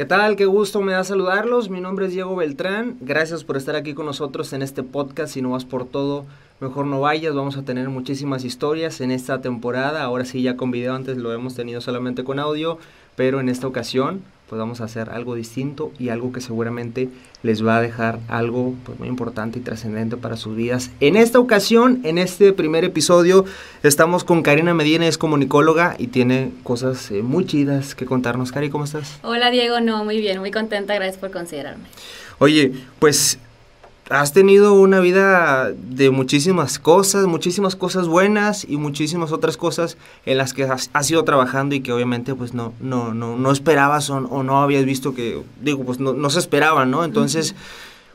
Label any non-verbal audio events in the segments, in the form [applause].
¿Qué tal? Qué gusto me da saludarlos. Mi nombre es Diego Beltrán. Gracias por estar aquí con nosotros en este podcast. Si no vas por todo, mejor no vayas. Vamos a tener muchísimas historias en esta temporada. Ahora sí, ya con video, antes lo hemos tenido solamente con audio, pero en esta ocasión pues vamos a hacer algo distinto y algo que seguramente les va a dejar algo pues, muy importante y trascendente para sus vidas. En esta ocasión, en este primer episodio, estamos con Karina Medina, es comunicóloga y tiene cosas eh, muy chidas que contarnos. Cari, ¿cómo estás? Hola Diego, no, muy bien, muy contenta, gracias por considerarme. Oye, pues has tenido una vida de muchísimas cosas, muchísimas cosas buenas y muchísimas otras cosas en las que has, ido trabajando y que obviamente pues no, no, no, no esperabas o, no habías visto que, digo, pues no, no se esperaban, ¿no? Entonces,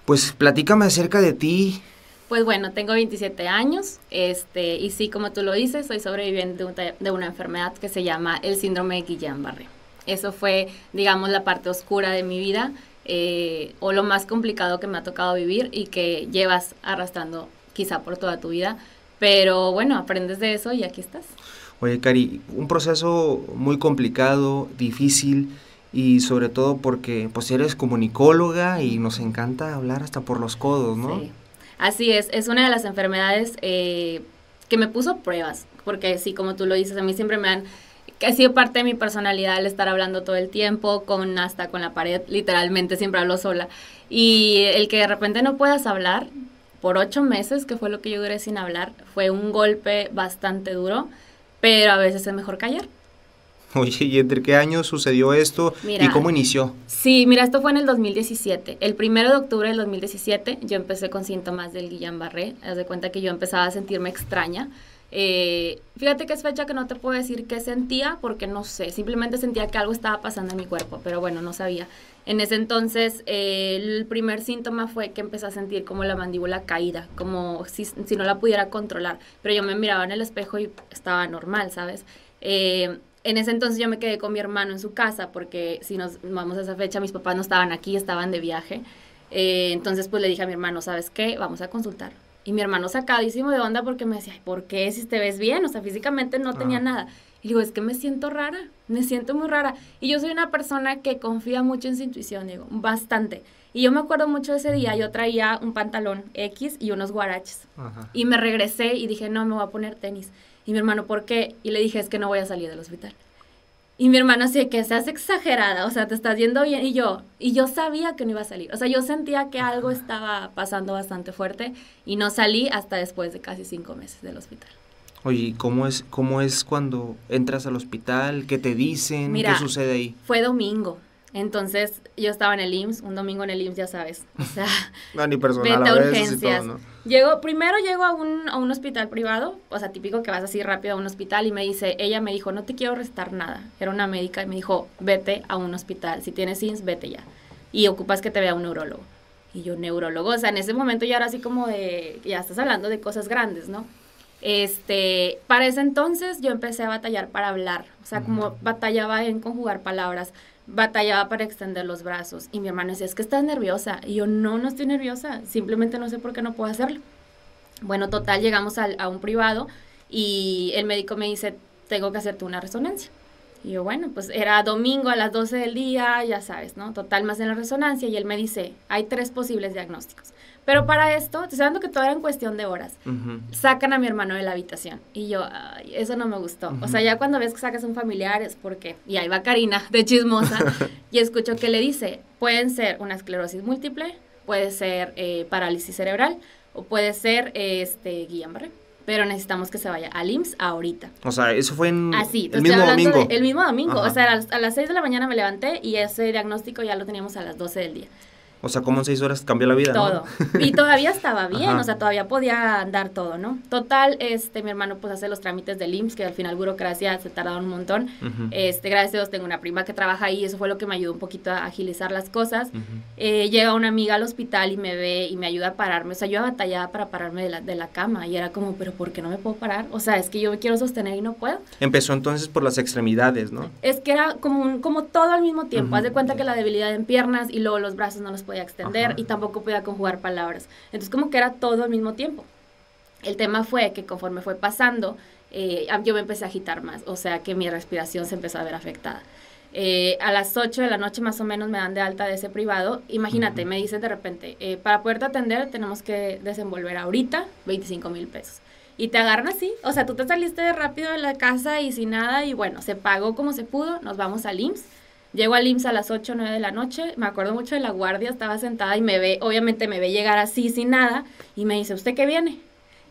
pues platícame acerca de ti. Pues bueno, tengo 27 años este, y sí, como tú lo dices, soy sobreviviente de una enfermedad que se llama el síndrome de Guillain-Barré. Eso fue, digamos, la parte oscura de mi vida eh, o lo más complicado que me ha tocado vivir y que llevas arrastrando quizá por toda tu vida. Pero bueno, aprendes de eso y aquí estás. Oye, Cari, un proceso muy complicado, difícil y sobre todo porque pues eres comunicóloga y nos encanta hablar hasta por los codos, ¿no? Sí. Así es, es una de las enfermedades eh, que me puso pruebas, porque sí, como tú lo dices, a mí siempre me han que ha sido parte de mi personalidad el estar hablando todo el tiempo, con hasta con la pared, literalmente siempre hablo sola. Y el que de repente no puedas hablar por ocho meses, que fue lo que yo duré sin hablar, fue un golpe bastante duro, pero a veces es mejor callar. Oye, ¿y entre qué años sucedió esto y cómo inició? Sí, mira, esto fue en el 2017. El primero de octubre del 2017 yo empecé con síntomas del Guillain-Barré. Haz de cuenta que yo empezaba a sentirme extraña eh, fíjate que es fecha que no te puedo decir qué sentía porque no sé, simplemente sentía que algo estaba pasando en mi cuerpo, pero bueno, no sabía. En ese entonces eh, el primer síntoma fue que empecé a sentir como la mandíbula caída, como si, no la pudiera controlar, pero yo me miraba en el espejo y estaba normal, ¿sabes? Eh, en ese entonces yo me quedé con mi hermano en su casa porque si nos vamos a esa fecha mis papás no estaban aquí, estaban de viaje. entonces pues le dije a mi hermano, ¿sabes qué? Vamos a consultar y mi hermano sacadísimo de onda porque me decía, ¿por qué si te ves bien? O sea, físicamente no tenía nada. Y digo, es que me siento rara, me siento muy rara. Y yo soy una persona que confía mucho en su intuición, digo, bastante. Y yo me acuerdo mucho ese día, yo traía un pantalón X y unos guaraches. Y me regresé y dije, no, me voy a poner tenis. Y mi hermano, ¿por qué? Y le dije, es que no voy a salir del hospital. Y mi hermano así que seas exagerada, o sea, te estás yendo bien. Y yo, y yo sabía que no iba a salir. O sea, yo sentía que algo estaba pasando bastante fuerte y no salí hasta después de casi cinco meses del hospital. Oye, ¿cómo es, cómo es cuando entras al hospital? ¿Qué te dicen? ¿Qué sucede ahí? Fue domingo. Entonces, yo estaba en el IMSS, un domingo en el IMSS, ya sabes. O sea, [laughs] no, ni personal a urgencias. Llego, primero llego a un, a un hospital privado, o sea, típico que vas así rápido a un hospital y me dice, ella me dijo, no te quiero restar nada. Era una médica y me dijo, vete a un hospital. Si tienes IMSS, vete ya. Y ocupas que te vea un neurólogo. Y yo, neurólogo, o sea, en ese momento ya era así como de, ya estás hablando de cosas grandes, ¿no? Este, para ese entonces yo empecé a batallar para hablar, o sea, como batallaba en conjugar palabras batallaba para extender los brazos y mi hermano decía, es que estás nerviosa. Y yo, no, no estoy nerviosa, simplemente no sé por qué no puedo hacerlo. Bueno, total, llegamos a, a un privado y el médico me dice, tengo que hacerte una resonancia. Y yo, bueno, pues era domingo a las 12 del día, ya sabes, ¿no? Total, más en la resonancia y él me dice, hay tres posibles diagnósticos. Pero para esto, te estoy que todo era en cuestión de horas. Sacan a mi hermano de la habitación. Y yo, ay, eso no me gustó. O sea, ya cuando ves que sacas a un familiar es porque, y ahí va Karina, de chismosa, [laughs] y escucho que le dice, pueden ser una esclerosis múltiple, puede ser eh, parálisis cerebral, o puede ser este, Guillain-Barré. Pero necesitamos que se vaya al IMSS ahorita. O sea, eso fue en Así, el mismo domingo. el mismo domingo. O sea, a las, a las 6 de la mañana me levanté y ese diagnóstico ya lo teníamos a las 12 del día. O sea, como en seis horas cambió la vida. Todo. Y todavía estaba [laughs] bien, o sea, todavía podía andar todo, ¿no? Total, este, mi hermano pues hace los trámites del IMSS, que al final burocracia se tardaron un montón. Este, gracias a Dios tengo una prima que trabaja ahí, eso fue lo que me ayudó un poquito a agilizar las cosas. Eh, llega una amiga al hospital y me ve y me ayuda a pararme. O sea, yo batallaba para pararme de la, de la cama y era como, pero ¿por qué no me puedo parar? O sea, es que yo me quiero sostener y no puedo. Empezó entonces por las extremidades, ¿no? Es que era como, un, como todo al mismo tiempo. Haz de cuenta que la debilidad en piernas y luego los brazos no los podía extender y tampoco podía conjugar palabras. Entonces como que era todo al mismo tiempo. El tema fue que conforme fue pasando, eh, yo me empecé a agitar más, o sea que mi respiración se empezó a ver afectada. Eh, a las 8 de la noche más o menos me dan de alta de ese privado. Imagínate, me dicen de repente, eh, para poderte atender tenemos que desenvolver ahorita 25 mil pesos. Y te agarran así, o sea, tú te saliste rápido de la casa y sin nada y bueno, se pagó como se pudo, nos vamos al IMSS. Llego al IMSS a las 8 o 9 de la noche, me acuerdo mucho de la guardia, estaba sentada y me ve, obviamente me ve llegar así sin nada y me dice, ¿usted qué viene?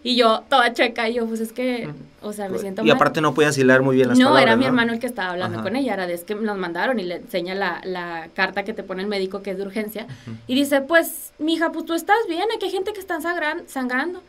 Y yo, toda checa, y yo, pues es que, o sea, me siento Y aparte no podías hilar muy bien las no, palabras, era mi hermano el que estaba hablando con ella, era de es que nos mandaron y le enseña la, la carta que te pone el médico que es de urgencia. Y dice, pues, mija, pues tú estás bien, aquí hay gente que está sangran, sangrando.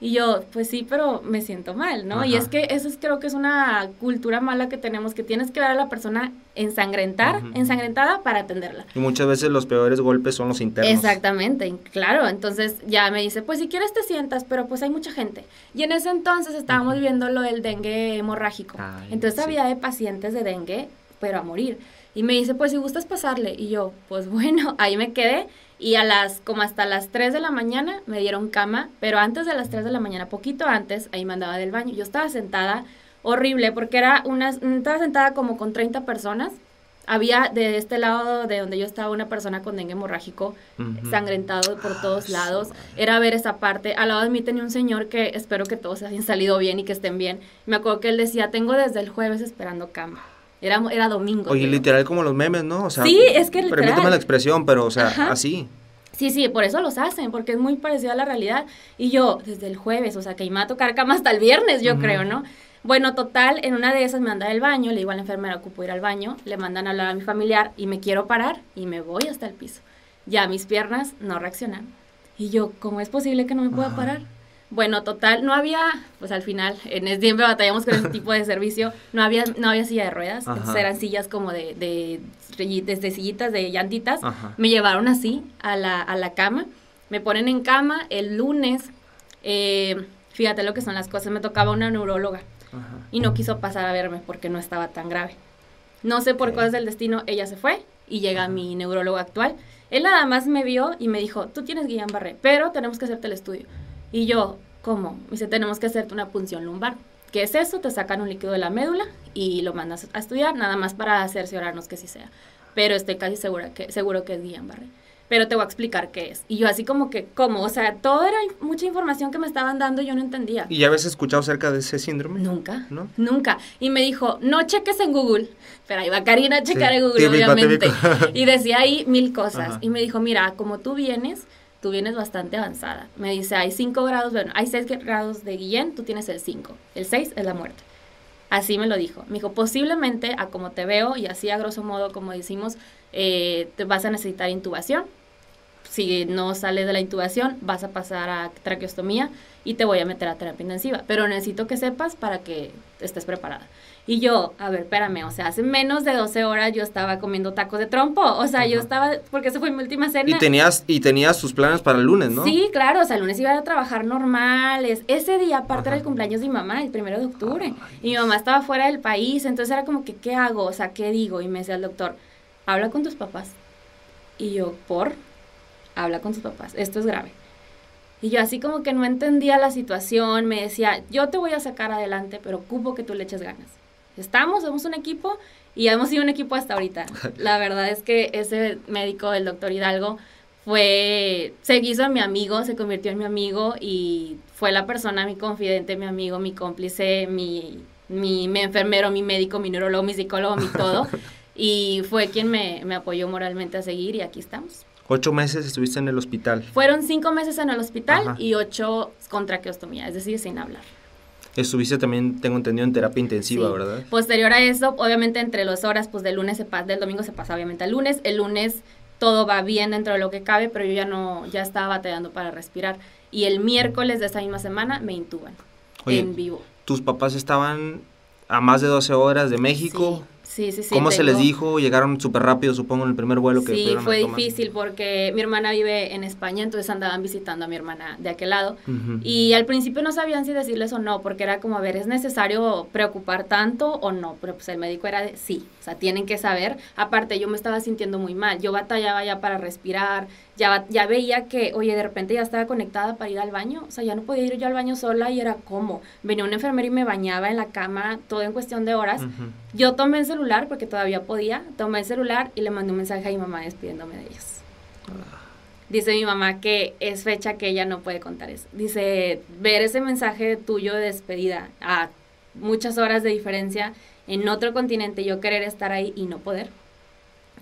Y yo, pues sí, pero me siento mal, ¿no? Y es que eso es, creo que es una cultura mala que tenemos, que tienes que ver a la persona ensangrentar, ensangrentada para atenderla. Y muchas veces los peores golpes son los internos. Exactamente, claro. Entonces ya me dice, pues si quieres te sientas, pero pues hay mucha gente. Y en ese entonces estábamos viendo lo del dengue hemorrágico. entonces había de pacientes de dengue, pero a morir. Y me dice, pues si gustas pasarle. Y yo, pues [laughs] bueno, ahí me quedé y a las, como hasta las 3 de la mañana, me dieron cama, pero antes de las 3 de la mañana, poquito antes, ahí me andaba del baño. Yo estaba sentada, horrible, porque era una, estaba sentada como con 30 personas. Había de este lado de donde yo estaba una persona con dengue hemorrágico, sangrentado por ah, todos lados. Era ver esa parte. Al lado de mí tenía un señor que espero que todos hayan salido bien y que estén bien. Me acuerdo que él decía, tengo desde el jueves esperando cama. Era, era domingo. Oye, literal como los memes, ¿no? O sea, sí, es que literal. Permíteme la expresión, pero, o sea, así. Sí, sí, por eso los hacen, porque es muy parecido a la realidad. Y yo, desde el jueves, o sea, que iba a tocar cama hasta el viernes, yo creo, ¿no? Bueno, total, en una de esas me anda del baño, le digo a la enfermera, ocupo ir al baño, le mandan a hablar a mi familiar y me quiero parar y me voy hasta el piso. Ya mis piernas no reaccionan. Y yo, ¿cómo es posible que no me pueda parar? Bueno, total, no había, pues al final, en siempre batallamos con ese [laughs] tipo de servicio, no había, no había silla de ruedas, eran sillas como de, de, de, sillitas, de llantitas. Me llevaron así a la, a la cama, me ponen en cama el lunes, eh, fíjate lo que son las cosas, me tocaba una neuróloga y no quiso pasar a verme porque no estaba tan grave. No sé por cosas del destino, ella se fue y llega mi neurólogo actual. Él nada más me vio y me dijo, tú tienes Guillain-Barré, pero tenemos que hacerte el estudio. Y yo, ¿cómo? Me dice, tenemos que hacerte una punción lumbar. ¿Qué es eso? Te sacan un líquido de la médula y lo mandas a estudiar, nada más para cerciorarnos que sí sea. Pero estoy casi segura que, seguro que es Guillain-Barré. Pero te voy a explicar qué es. Y yo así como que, ¿cómo? O sea, todo era mucha información que me estaban dando y yo no entendía. ¿Y ya habías escuchado acerca de ese síndrome? Nunca. ¿No? Nunca. Y me dijo, no cheques en Google. Pero ahí va Karina a checar en Google, obviamente. Y decía ahí mil cosas. Y me dijo, mira, como tú vienes tú vienes bastante avanzada. Me dice, hay 5 grados, bueno, hay 6 grados de Guillén, tú tienes el 5. El 6 es la muerte. Así me lo dijo. Me dijo, posiblemente a como te veo y así a grosso modo como decimos, eh, te vas a necesitar intubación. Si no sales de la intubación, vas a pasar a traqueostomía y te voy a meter a terapia intensiva. Pero necesito que sepas para que estés preparada. Y yo, a ver, espérame, o sea, hace menos de 12 horas yo estaba comiendo tacos de trompo. O sea, yo estaba, porque esa fue mi última cena. Y tenías, y tenías tus planes para el lunes, ¿no? Sí, claro, o sea, el lunes iba a trabajar normal. ese día, aparte, era el cumpleaños de mi mamá, el primero de octubre. Y mi mamá estaba fuera del país, entonces era como que, ¿qué hago? O sea, ¿qué digo? Y me decía el doctor, habla con tus papás. Y yo, ¿por? Habla con tus papás, esto es grave. Y yo así como que no entendía la situación, me decía, yo te voy a sacar adelante, pero ocupo que tú le eches ganas estamos, somos un equipo y hemos sido un equipo hasta ahorita. [laughs] La verdad es que ese médico, el doctor Hidalgo, fue, se hizo mi amigo, se convirtió en mi amigo y fue la persona, mi confidente, mi amigo, mi cómplice, mi, mi, enfermero, mi médico, mi neurólogo, mi psicólogo, mi todo. [laughs] y fue quien me, me apoyó moralmente a seguir y aquí estamos. Ocho meses estuviste en el hospital. Fueron cinco meses en el hospital y ocho con traqueostomía, es decir, sin hablar. Estuviste también, tengo entendido, en terapia intensiva, ¿verdad? Posterior a eso, obviamente entre las horas, pues del lunes se pasa, del domingo se pasa obviamente al lunes, el lunes todo va bien dentro de lo que cabe, pero yo ya no, ya estaba batallando para respirar. Y el miércoles de esa misma semana me intuban en vivo. ¿Tus papás estaban a más de 12 horas de México? Sí, sí, sí. ¿Cómo se les dijo? Llegaron súper rápido, supongo, en el primer vuelo que Sí, fue difícil porque mi hermana vive en España, entonces andaban visitando a mi hermana de aquel lado. Y al principio no sabían si decirles o no, porque era como, a ver, ¿es necesario preocupar tanto o no? Pero pues el médico era de sí, o sea, tienen que saber. Aparte, yo me estaba sintiendo muy mal, yo batallaba ya para respirar, ya, ya veía que, oye, de repente ya estaba conectada para ir al baño, o sea, ya no podía ir yo al baño sola y era como, venía una enfermera y me bañaba en la cama, todo en cuestión de horas Yo tomé el celular, porque todavía podía, tomé el celular y le mandé un mensaje a mi mamá despidiéndome de ellos. Dice mi mamá que es fecha que ella no puede contar eso. Dice, ver ese mensaje tuyo de despedida a muchas horas de diferencia en otro continente, yo querer estar ahí y no poder.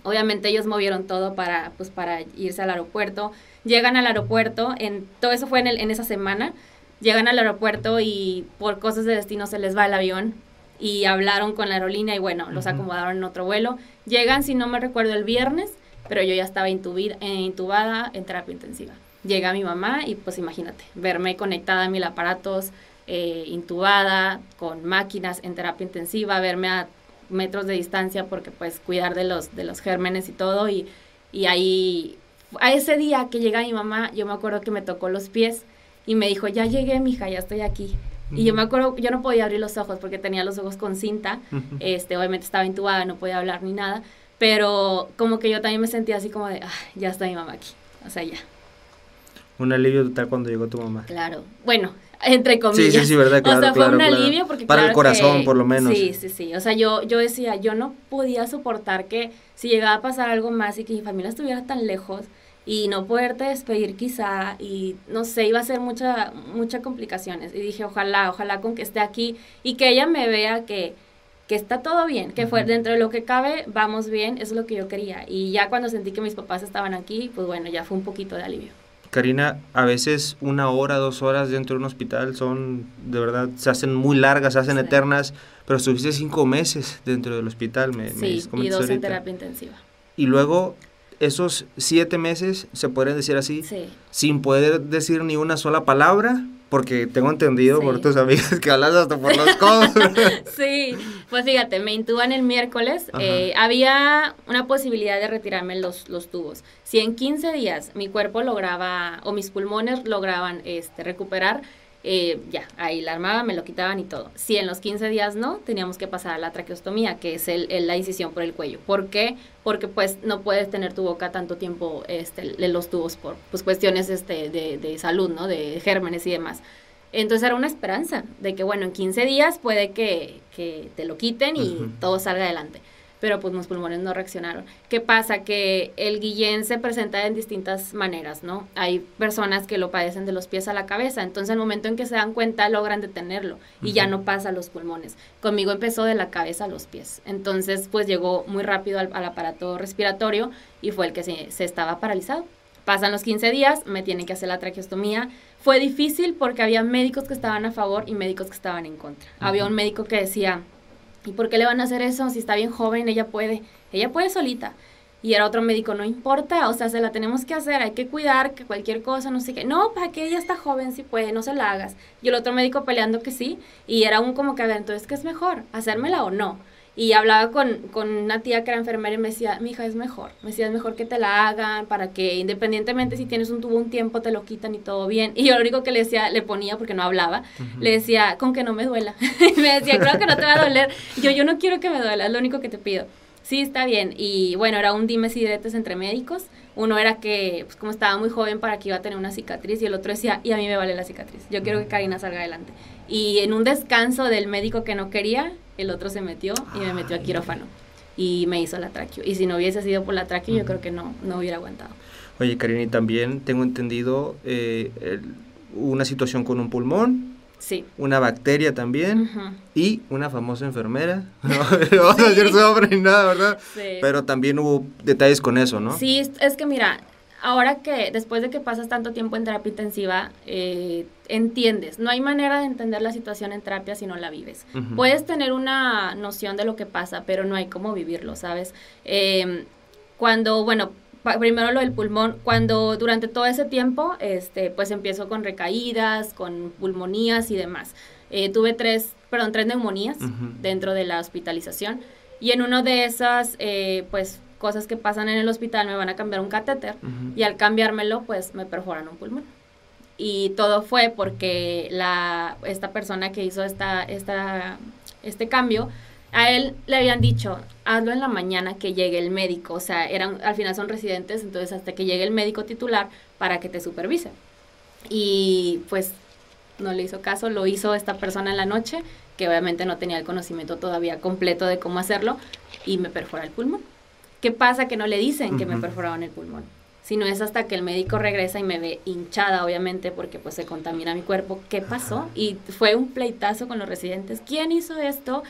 Obviamente ellos movieron todo para, pues, para irse al aeropuerto. Llegan al aeropuerto, en, todo eso fue en, el, en esa semana. Llegan al aeropuerto y por cosas de destino se les va el avión y hablaron con la aerolínea y bueno, los acomodaron en otro vuelo. Llegan, si no me recuerdo, el viernes pero yo ya estaba intubida, eh, intubada en terapia intensiva. Llega mi mamá y pues imagínate, verme conectada a mil aparatos, eh, intubada, con máquinas en terapia intensiva, verme a metros de distancia porque pues cuidar de los, de los gérmenes y todo y, y ahí, a ese día que llega mi mamá, yo me acuerdo que me tocó los pies y me dijo, ya llegué, mija, ya estoy aquí. Y yo me acuerdo, yo no podía abrir los ojos porque tenía los ojos con cinta, este, obviamente estaba intubada, no podía hablar ni nada, pero como que yo también me sentía así como de, ya está mi mamá aquí. O sea, ya. Un alivio total cuando llegó tu mamá. Claro. Bueno, entre comillas. Sí, sí, sí, verdad, claro, [laughs] O sea, fue un alivio porque Para el corazón, por lo menos. Sí, sí, sí. O sea, yo, yo decía, yo no podía soportar que si llegaba a pasar algo más y que mi familia estuviera tan lejos y no poderte despedir quizá y no sé, iba a ser mucha, muchas complicaciones. Y dije, ojalá, ojalá con que esté aquí y que ella me vea que que está todo bien, que fue dentro de lo que cabe, vamos bien, es lo que yo quería. Y ya cuando sentí que mis papás estaban aquí, pues bueno, ya fue un poquito de alivio. Karina, a veces una hora, dos horas dentro de un hospital son, de verdad, se hacen muy largas, se hacen eternas, pero estuviste cinco meses dentro del hospital, me, sí, y dos en terapia intensiva. Y luego, esos siete meses, se podrían decir así, sin poder decir ni una sola palabra, porque tengo entendido por tus amigas que hablas hasta por los codos. [laughs] sí, pues fíjate, me intuban el miércoles. Eh, había una posibilidad de retirarme los, los tubos. Si en 15 días mi cuerpo lograba, o mis pulmones lograban este, recuperar, eh, ya, ahí la armaba, me lo quitaban y todo. Si en los 15 días no, teníamos que pasar a la traqueostomía, que es el, la incisión por el cuello. ¿Por qué? Porque pues no puedes tener tu boca tanto tiempo este, los tubos por pues, cuestiones este, de, de salud, ¿no? De gérmenes y demás. Entonces era una esperanza de que, bueno, en 15 días puede que, que te lo quiten y todo salga adelante pero pues mis pulmones no reaccionaron. ¿Qué pasa? Que el guillén se presenta en distintas maneras, ¿no? Hay personas que lo padecen de los pies a la cabeza, entonces el momento en que se dan cuenta logran detenerlo y ya no pasa a los pulmones. Conmigo empezó de la cabeza a los pies, entonces pues llegó muy rápido al, aparato respiratorio y fue el que se, se estaba paralizado. Pasan los 15 días, me tienen que hacer la traqueostomía. Fue difícil porque había médicos que estaban a favor y médicos que estaban en contra. Había un médico que decía, ¿Y por qué le van a hacer eso? Si está bien joven, ella puede. Ella puede solita. Y era otro médico, no importa, o sea, se la tenemos que hacer, hay que cuidar que cualquier cosa, no sé qué. No, para que ella está joven, si puede, no se la hagas. Y el otro médico peleando que sí. Y era un como que, a ver, entonces, ¿qué es mejor? ¿Hacérmela o no? Y hablaba con, con, una tía que era enfermera y me decía, mi hija es mejor, me decía, es mejor que te la hagan para que independientemente si tienes un tubo un tiempo te lo quitan y todo bien. Y yo lo único que le decía, le ponía porque no hablaba, le decía, con que no me duela. [laughs] me decía, creo que no te va a doler. Yo, yo no quiero que me duela, es lo único que te pido. Sí, está bien. Y bueno, era un dimes y diretes entre médicos. Uno era que, pues como estaba muy joven para que iba a tener una cicatriz y el otro decía, y a mí me vale la cicatriz. Yo quiero que Karina salga adelante. Y en un descanso del médico que no quería, el otro se metió y me metió a quirófano y me hizo la tráqueo. Y si no hubiese sido por la tráqueo, yo creo que no, no hubiera aguantado. Oye, Karina, y también tengo entendido eh, una situación con un pulmón. Sí. Una bacteria también. Y una famosa enfermera. [laughs] No, vamos [laughs] a decir su nombre ni nada, ¿verdad? Sí. Pero también hubo detalles con eso, ¿no? Sí, es que mira, ahora que después de que pasas tanto tiempo en terapia intensiva, eh, entiendes. No hay manera de entender la situación en terapia si no la vives. Puedes tener una noción de lo que pasa, pero no hay cómo vivirlo, ¿sabes? Em, cuando, bueno, primero lo del pulmón, cuando durante todo ese tiempo, este, pues empiezo con recaídas, con pulmonías y demás. Eh, tuve tres, perdón, tres neumonías dentro de la hospitalización. Y en una de esas, eh, pues cosas que pasan en el hospital, me van a cambiar un catéter y al cambiármelo, pues me perforan un pulmón. Y todo fue porque la, esta persona que hizo esta, esta, este cambio, a él le habían dicho, hazlo en la mañana que llegue el médico, o sea, eran, al final son residentes, entonces hasta que llegue el médico titular para que te supervise. Y pues no le hizo caso, lo hizo esta persona en la noche que obviamente no tenía el conocimiento todavía completo de cómo hacerlo, y me perfora el pulmón. ¿Qué pasa que no le dicen que me perforaban el pulmón? Sino es hasta que el médico regresa y me ve hinchada, obviamente, porque pues se contamina mi cuerpo. ¿Qué pasó? Y fue un pleitazo con los residentes. ¿Quién hizo esto?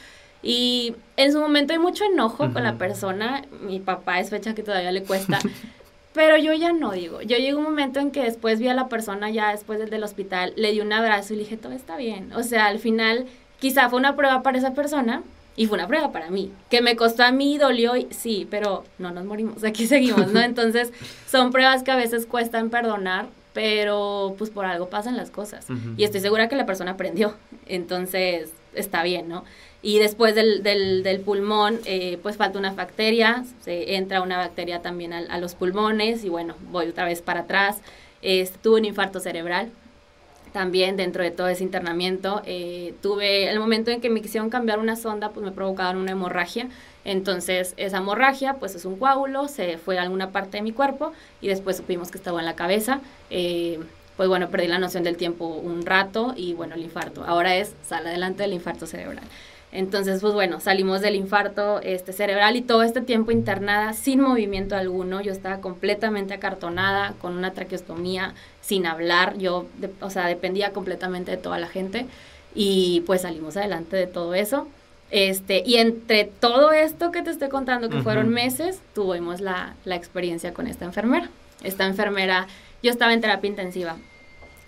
Y en su momento hay mucho enojo con la persona. Mi papá es fecha que todavía le cuesta. [laughs] Pero yo ya no digo. Yo llegué un momento en que después vi a la persona ya después del, del hospital, le di un abrazo y le dije, todo está bien. O sea, al final quizá fue una prueba para esa persona, y fue una prueba para mí, que me costó a mí, dolió, y, sí, pero no nos morimos, aquí [laughs] seguimos, ¿no? Entonces, son pruebas que a veces cuestan perdonar, pero pues por algo pasan las cosas. Y estoy segura que la persona aprendió, entonces está bien, ¿no? Y después del, del, del pulmón, eh, pues falta una bacteria, se entra una bacteria también a, a los pulmones y bueno, voy otra vez para atrás. tuve un infarto cerebral, también dentro de todo ese internamiento. Eh, tuve el momento en que me quisieron cambiar una sonda, pues me provocaron una hemorragia. Entonces, esa hemorragia, pues es un coágulo, se fue a alguna parte de mi cuerpo y después supimos que estaba en la cabeza. Eh, pues bueno, perdí la noción del tiempo un rato y bueno, el infarto. Ahora es, sale adelante del infarto cerebral. Entonces, pues bueno, salimos del infarto este, cerebral y todo este tiempo internada sin movimiento alguno. Yo estaba completamente acartonada, con una traqueostomía, sin hablar. Yo, o sea, dependía completamente de toda la gente. Y pues salimos adelante de todo eso. Este, y entre todo esto que te estoy contando, que fueron meses, tuvimos la, la experiencia con esta enfermera. Esta enfermera, yo estaba en terapia intensiva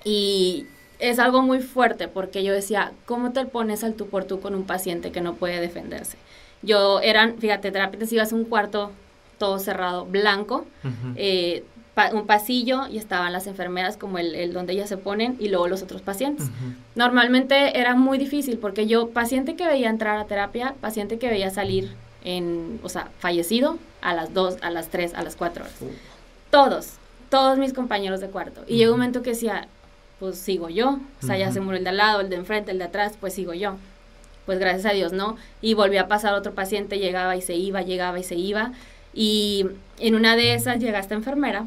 y es algo muy fuerte porque yo decía, ¿cómo te pones al tú por tú con un paciente que no puede defenderse? Yo eran, fíjate, terapia intensiva es un cuarto todo cerrado, blanco, eh, un pasillo y estaban las enfermeras como el, el, donde ellas se ponen y luego los otros pacientes. Normalmente era muy difícil porque yo, paciente que veía entrar a terapia, paciente que veía salir en, o sea, fallecido a las 2, a las 3, a las 4 horas. Todos, todos mis compañeros de cuarto. Y llegó un momento que decía, pues sigo yo. O sea, ya se murió el de al lado, el de enfrente, el de atrás, pues sigo yo. Pues gracias a Dios, ¿no? Y volvió a pasar otro paciente, llegaba y se iba, llegaba y se iba. Y en una de esas llega esta enfermera,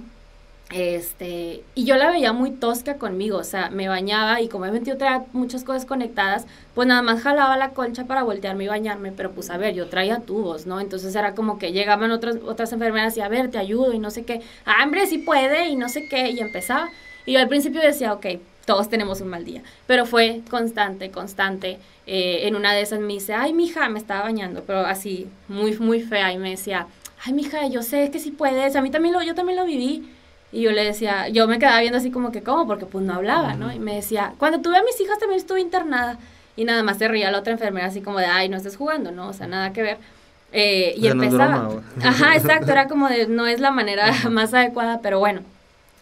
este, y yo la veía muy tosca conmigo, o sea, me bañaba y como he metido muchas cosas conectadas, pues nada más jalaba la concha para voltearme y bañarme, pero pues a ver, yo traía tubos, ¿no? Entonces era como que llegaban otras, otras enfermeras y a ver, te ayudo y no sé qué, ah, hombre, sí puede y no sé qué, y empezaba. Y yo al principio decía, ok, todos tenemos un mal día, pero fue constante, constante. Eh, en una de esas me dice, ay, mija, me estaba bañando, pero así, muy, muy fea, y me decía, ay, mija, yo sé que sí puedes, a mí también lo, yo también lo viví. Y yo le decía, yo me quedaba viendo así como que, ¿cómo? Porque pues no hablaba, ¿no? Y me decía, cuando tuve a mis hijas también estuve internada. Y nada más se reía la otra enfermera así como de, ay, no estés jugando, ¿no? O sea, nada que ver. Eh, y empezaba. Ajá, exacto, [laughs] era como de, no es la manera más adecuada, pero bueno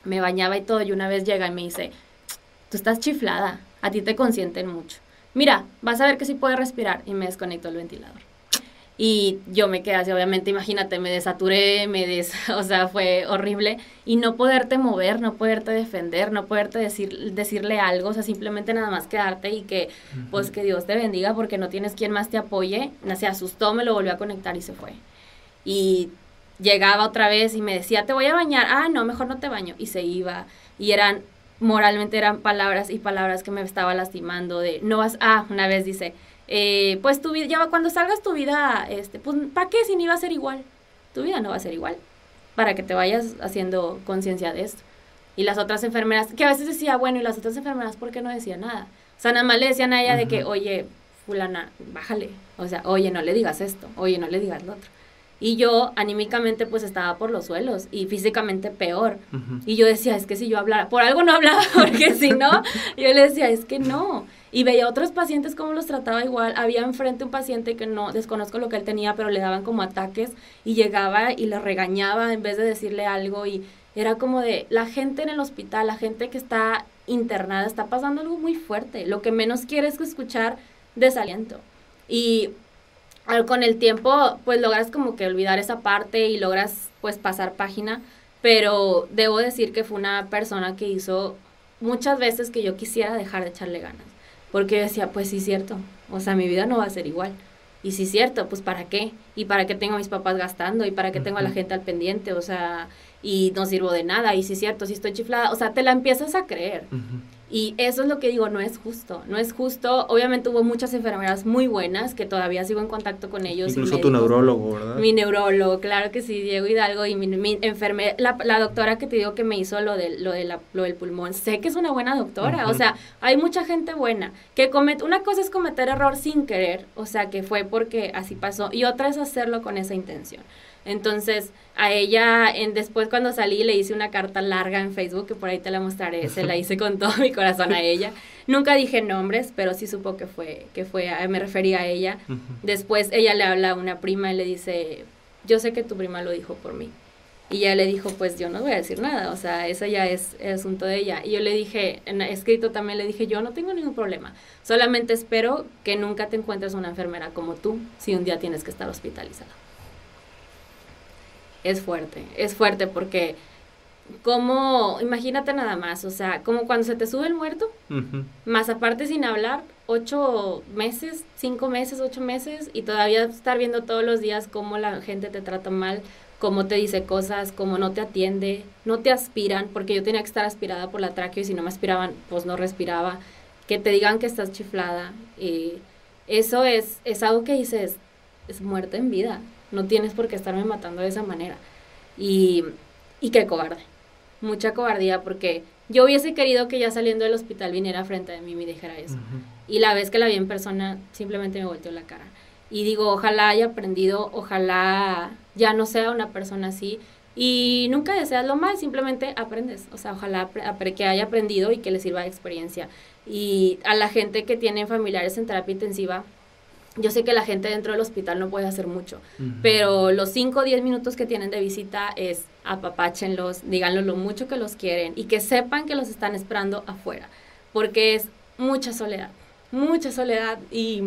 me bañaba y todo, y una vez llega y me dice, tú estás chiflada, a ti te consienten mucho. Mira, vas a ver que sí puedes respirar. Y me desconectó el ventilador. Y yo me quedé así, obviamente, imagínate, me desaturé, me des, [laughs] o sea, fue horrible. Y no poderte mover, no poderte defender, no poderte decir, decirle algo, o sea, simplemente nada más quedarte y que, pues, que Dios te bendiga porque no tienes quien más te apoye. Se asustó, me lo volvió a conectar y se fue. Y llegaba otra vez y me decía, te voy a bañar, ah, no, mejor no te baño, y se iba, y eran, moralmente eran palabras y palabras que me estaba lastimando, de, no vas, ah, una vez dice, eh, pues tu vida, ya cuando salgas tu vida, este, pues, ¿para qué si ni va a ser igual? Tu vida no va a ser igual, para que te vayas haciendo conciencia de esto. Y las otras enfermeras, que a veces decía, bueno, y las otras enfermeras, ¿por qué no decía nada? O sea, nada más le decían a ella de que, oye, fulana, bájale. O sea, oye, no le digas esto, oye, no le digas lo otro. Y yo anímicamente pues estaba por los suelos y físicamente peor. Y yo decía, es que si yo hablara, por algo no hablaba, [laughs] porque si no, yo le decía, es que no. Y veía otros pacientes cómo los trataba igual. Había enfrente un paciente que no, desconozco lo que él tenía, pero le daban como ataques y llegaba y le regañaba en vez de decirle algo y era como de la gente en el hospital, la gente que está internada, está pasando algo muy fuerte. Lo que menos quiere es escuchar desaliento. Y con el tiempo pues logras como que olvidar esa parte y logras pues pasar página, pero debo decir que fue una persona que hizo muchas veces que yo quisiera dejar de echarle ganas, porque yo decía, pues sí, cierto, o sea, mi vida no va a ser igual. Y sí, cierto, pues ¿para qué? ¿Y para qué tengo a mis papás gastando? ¿Y para qué tengo a la gente al pendiente? O sea, y no sirvo de nada. Y sí, cierto, sí estoy chiflada. O sea, te la empiezas a creer. Y eso es lo que digo, no es justo, no es justo. Obviamente hubo muchas enfermeras muy buenas que todavía sigo en contacto con ellos. Incluso tu neurólogo, ¿verdad? Mi neurólogo, claro que sí, Diego Hidalgo y mi, mi enfermera, la, doctora que te digo que me hizo lo, de, lo, de la, lo del pulmón, sé que es una buena doctora, o sea, hay mucha gente buena que comete, una cosa es cometer error sin querer, o sea, que fue porque así pasó, y otra es hacerlo con esa intención. Entonces, a ella, en, después cuando salí, le hice una carta larga en Facebook, que por ahí te la mostraré, se la hice con todo mi corazón a [laughs] ella. Nunca dije nombres, pero sí supo que fue, que fue, me refería a ella. Después ella le habla a una prima y le dice, yo sé que tu prima lo dijo por mí. Y ella le dijo, pues yo no voy a decir nada, o sea, eso ya es el asunto de ella. Y yo le dije, en escrito también le dije, yo no tengo ningún problema, solamente espero que nunca te encuentres una enfermera como tú si un día tienes que estar hospitalizada es fuerte, es fuerte porque como, imagínate nada más, o sea, como cuando se te sube el muerto, más aparte sin hablar, ocho meses, cinco meses, ocho meses, y todavía estar viendo todos los días cómo la gente te trata mal, cómo te dice cosas, cómo no te atiende, no te aspiran, porque yo tenía que estar aspirada por la tráquea y si no me aspiraban, pues no respiraba, que te digan que estás chiflada, y eso es, es algo que dices, es muerte en vida, no tienes por qué estarme matando de esa manera. Y, y qué cobarde, mucha cobardía porque yo hubiese querido que ya saliendo del hospital viniera frente a mí y me dijera eso. Y la vez que la vi en persona, simplemente me volteó la cara. Y digo, ojalá haya aprendido, ojalá ya no sea una persona así. Y nunca deseas lo mal, simplemente aprendes. O sea, ojalá que haya aprendido y que le sirva de experiencia. Y a la gente que tiene familiares en terapia intensiva, yo sé que la gente dentro del hospital no puede hacer mucho, pero los 5 o 10 minutos que tienen de visita es apapáchenlos, díganlo lo mucho que los quieren y que sepan que los están esperando afuera, porque es mucha soledad, mucha soledad y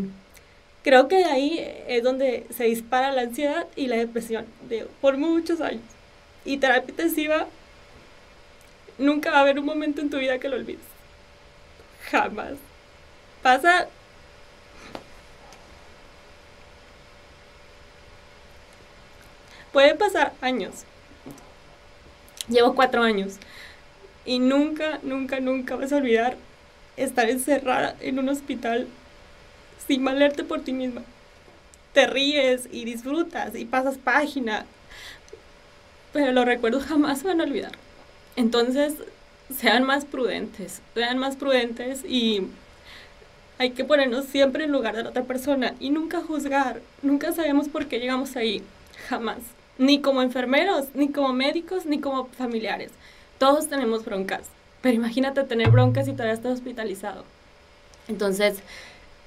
creo que ahí es donde se dispara la ansiedad y la depresión de, por muchos años. Y terapia intensiva, nunca va a haber un momento en tu vida que lo olvides. Jamás. Pasa Puede pasar años. Llevo cuatro años. Y nunca, nunca, nunca vas a olvidar estar encerrada en un hospital sin valerte por ti misma. Te ríes y disfrutas y pasas página. Pero los recuerdos jamás se van a olvidar. Entonces, sean más prudentes, sean más prudentes y hay que ponernos siempre en lugar de la otra persona y nunca juzgar. Nunca sabemos por qué llegamos ahí. Jamás ni como enfermeros, ni como médicos, ni como familiares. Todos tenemos broncas, pero imagínate tener broncas y todavía estás hospitalizado. Entonces,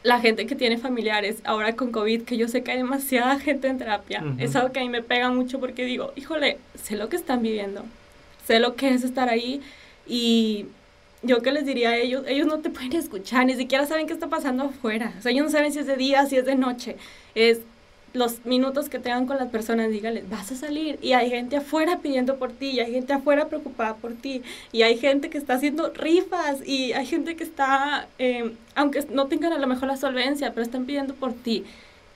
la gente que tiene familiares, ahora con COVID, que yo sé que hay demasiada gente en terapia, es algo que a mí me pega mucho porque digo, híjole, sé lo que están viviendo, sé lo que es estar ahí y yo qué les diría a ellos, ellos no te pueden escuchar, ni siquiera saben qué está pasando afuera, o sea, ellos no saben si es de día, si es de noche, es los minutos que tengan con las personas, dígales, vas a salir. Y hay gente afuera pidiendo por ti, y hay gente afuera preocupada por ti, y hay gente que está haciendo rifas, y hay gente que está, eh, aunque no tengan a lo mejor la solvencia, pero están pidiendo por ti.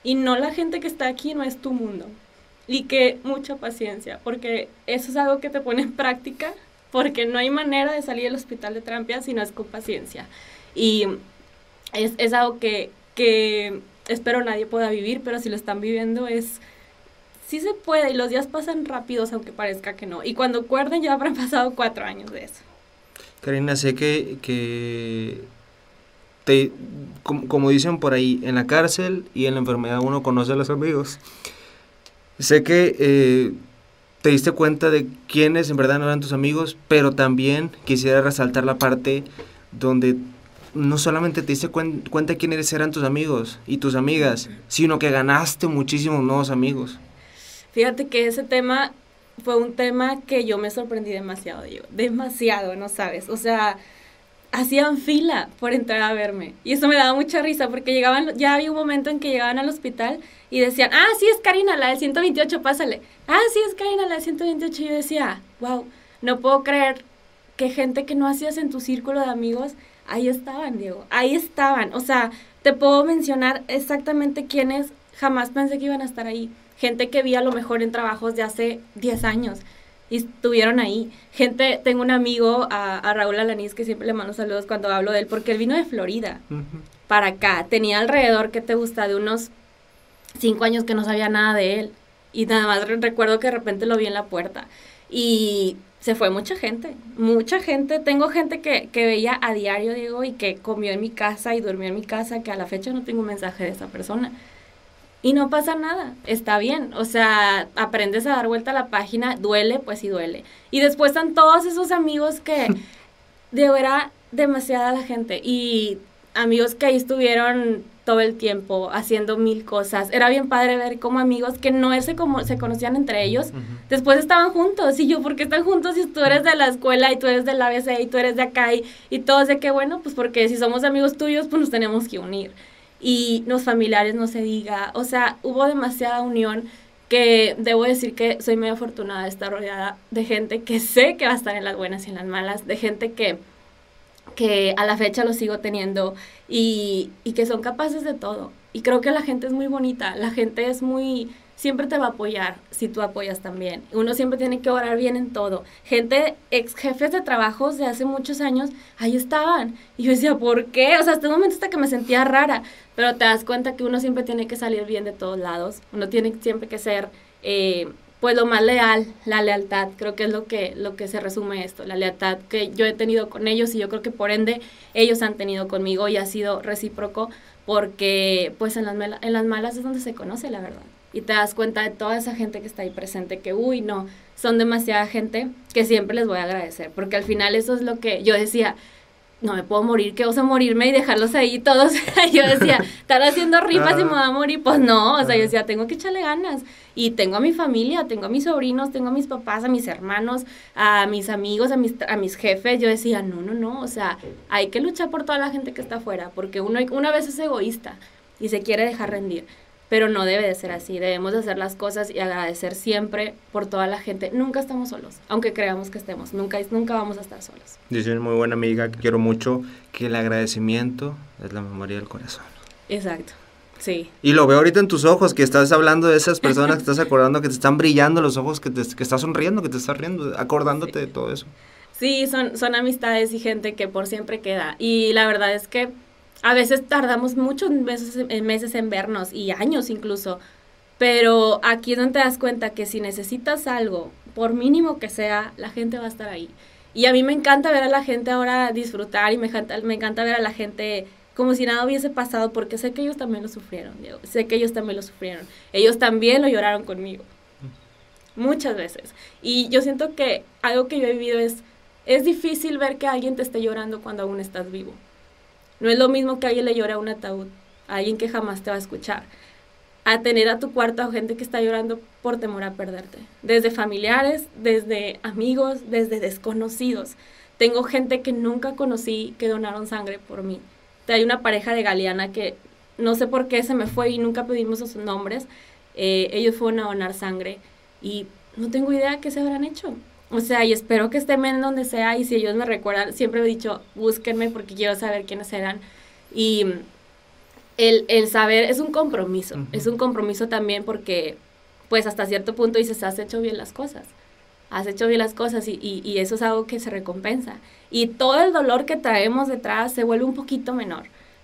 Y no la gente que está aquí no es tu mundo. Y que mucha paciencia, porque eso es algo que te pone en práctica, porque no hay manera de salir del hospital de terapia si no es con paciencia. Y es, es algo que, que espero nadie pueda vivir, pero si lo están viviendo es... Sí se puede y los días pasan rápidos aunque parezca que no. Y cuando acuerden ya habrán [laughs] pasado cuatro años de eso. Karina, sé que, que te, como, dicen por ahí, en la cárcel y en la enfermedad uno conoce a los amigos. Sé que eh, te diste cuenta de quiénes en verdad no eran tus amigos, pero también quisiera resaltar la parte donde no solamente te diste cuenta quiénes eran tus amigos y tus amigas, sino que ganaste muchísimos nuevos amigos. Fíjate que ese tema fue un tema que yo me sorprendí demasiado, yo, demasiado, no sabes. O sea, hacían fila por entrar a verme. Y eso me daba mucha risa porque llegaban, ya había un momento en que llegaban al hospital y decían, ah, sí es Karina, la del 128, pásale. Ah, sí es Karina, la del 128. Y yo decía, wow, no puedo creer que gente que no hacías en tu círculo de amigos ahí estaban, Diego, ahí estaban. O sea, te puedo mencionar exactamente quiénes jamás pensé que iban a estar ahí. Gente que vi a lo mejor en trabajos de hace 10 años. y estuvieron ahí. Gente, tengo un amigo, a, Raúl Alanís, que siempre le mando saludos cuando hablo de él, porque él vino de Florida para acá. Tenía alrededor, ¿qué te gusta? De unos cinco años que no sabía nada de él. Y nada más recuerdo que de repente lo vi en la puerta. Y se fue mucha gente, mucha gente. Tengo gente que, que veía a diario, Diego, y que comió en mi casa y durmió en mi casa, que a la fecha no tengo un mensaje de esa persona. Y no pasa nada, está bien. O sea, aprendes a dar vuelta a la página, duele, pues sí duele. Y después están todos esos amigos que [laughs] de verdad demasiada la gente. Y amigos que ahí estuvieron todo el tiempo haciendo mil cosas. Era bien padre ver como amigos que no se, como, se conocían entre ellos, después estaban juntos. Y yo, ¿por qué están juntos si tú eres de la escuela y tú eres del ABC y tú eres de acá? Y, y todos de que, bueno, pues porque si somos amigos tuyos, pues nos tenemos que unir. Y los familiares no se diga. O sea, hubo demasiada unión que debo decir que soy muy afortunada de estar rodeada de gente que sé que va a estar en las buenas y en las malas, de gente que que a la fecha lo sigo teniendo y, y, que son capaces de todo. Y creo que la gente es muy bonita, la gente es muy, siempre te va a apoyar si tú apoyas también. Uno siempre tiene que orar bien en todo. Gente, ex jefes de trabajos de hace muchos años, ahí estaban. Y yo decía, ¿por qué? O sea, hasta un momento hasta que me sentía rara, pero te das cuenta que uno siempre tiene que salir bien de todos lados, uno tiene siempre que ser... Eh, pues lo más leal, la lealtad, creo que es lo que, lo que se resume esto, la lealtad que yo he tenido con ellos y yo creo que por ende ellos han tenido conmigo y ha sido recíproco porque pues en las, en las malas es donde se conoce la verdad. Y te das cuenta de toda esa gente que está ahí presente que uy no, son demasiada gente que siempre les voy a agradecer porque al final eso es lo que yo decía, no me puedo morir, que oso morirme y dejarlos ahí todos. [laughs] yo decía, están haciendo rifas y me voy a morir. Pues no, o sea, yo decía, tengo que echarle ganas. Y tengo a mi familia, tengo a mis sobrinos, tengo a mis papás, a mis hermanos, a mis amigos, a mis, a mis jefes. Yo decía, no, no, no, o sea, hay que luchar por toda la gente que está afuera, porque uno una vez es egoísta y se quiere dejar rendir pero no debe de ser así. Debemos de hacer las cosas y agradecer siempre por toda la gente. Nunca estamos solos, aunque creamos que estemos. Nunca, nunca vamos a estar solos. Dice una muy buena amiga que quiero mucho que el agradecimiento es la memoria del corazón. Exacto. Sí. Y lo veo ahorita en tus ojos, que estás hablando de esas personas que [laughs] estás acordando, que te están brillando los ojos, que, te, que estás sonriendo, que te estás riendo, acordándote de todo eso. Sí, son, son amistades y gente que por siempre queda. Y la verdad es que a veces tardamos muchos meses, meses en vernos y años incluso, pero aquí es donde te das cuenta que si necesitas algo, por mínimo que sea, la gente va a estar ahí. Y a mí me encanta ver a la gente ahora disfrutar y me encanta, me encanta ver a la gente como si nada hubiese pasado porque sé que ellos también lo sufrieron, sé que ellos también lo sufrieron. Ellos también lo lloraron conmigo. Muchas veces. Y yo siento que algo que yo he vivido es, es difícil ver que alguien te esté llorando cuando aún estás vivo. No es lo mismo que alguien le llore a un ataúd, a alguien que jamás te va a escuchar, a tener a tu cuarto a gente que está llorando por temor a perderte. Desde familiares, desde amigos, desde desconocidos. Tengo gente que nunca conocí que donaron sangre por mí. Hay una pareja de Galeana que no sé por qué se me fue y nunca pedimos sus nombres. Eh, ellos fueron a donar sangre y no tengo idea qué se habrán hecho. O sea, y espero que estén en donde sea y si ellos me recuerdan, siempre he dicho, búsquenme porque quiero saber quiénes eran. Y el, el saber es un compromiso, es un compromiso también porque pues hasta cierto punto dices, has hecho bien las cosas, has hecho bien las cosas y, y, y eso es algo que se recompensa. Y todo el dolor que traemos detrás se vuelve un poquito menor.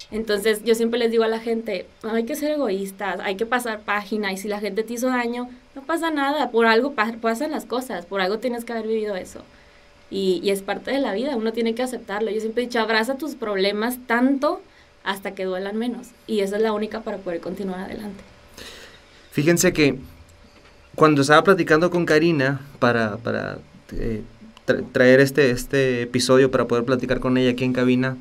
Entonces yo siempre les digo a la gente, hay que ser egoístas, hay que pasar página y si la gente te hizo daño, no pasa nada, por algo pasan las cosas, por algo tienes que haber vivido eso. Y, y, es parte de la vida, uno tiene que aceptarlo. Yo siempre he dicho, abraza tus problemas tanto hasta que duelan menos. Y esa es la única para poder continuar adelante. Fíjense que cuando estaba platicando con Karina para, para eh, traer este, este episodio, para poder platicar con ella aquí en cabina,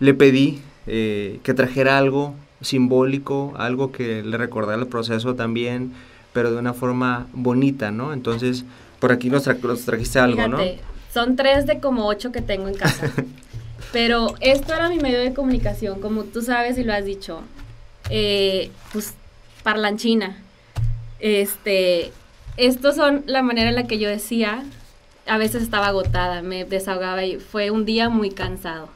le pedí eh, que trajera algo simbólico, algo que le recordara el proceso también, pero de una forma bonita, ¿no? Entonces, por aquí nos, trajiste algo, ¿no? Son tres de como ocho que tengo en casa. [laughs] pero esto era mi medio de comunicación, como tú sabes y lo has dicho. Eh, pues, parlanchina. Este, estos son la manera en la que yo decía, a veces estaba agotada, me desahogaba y fue un día muy cansado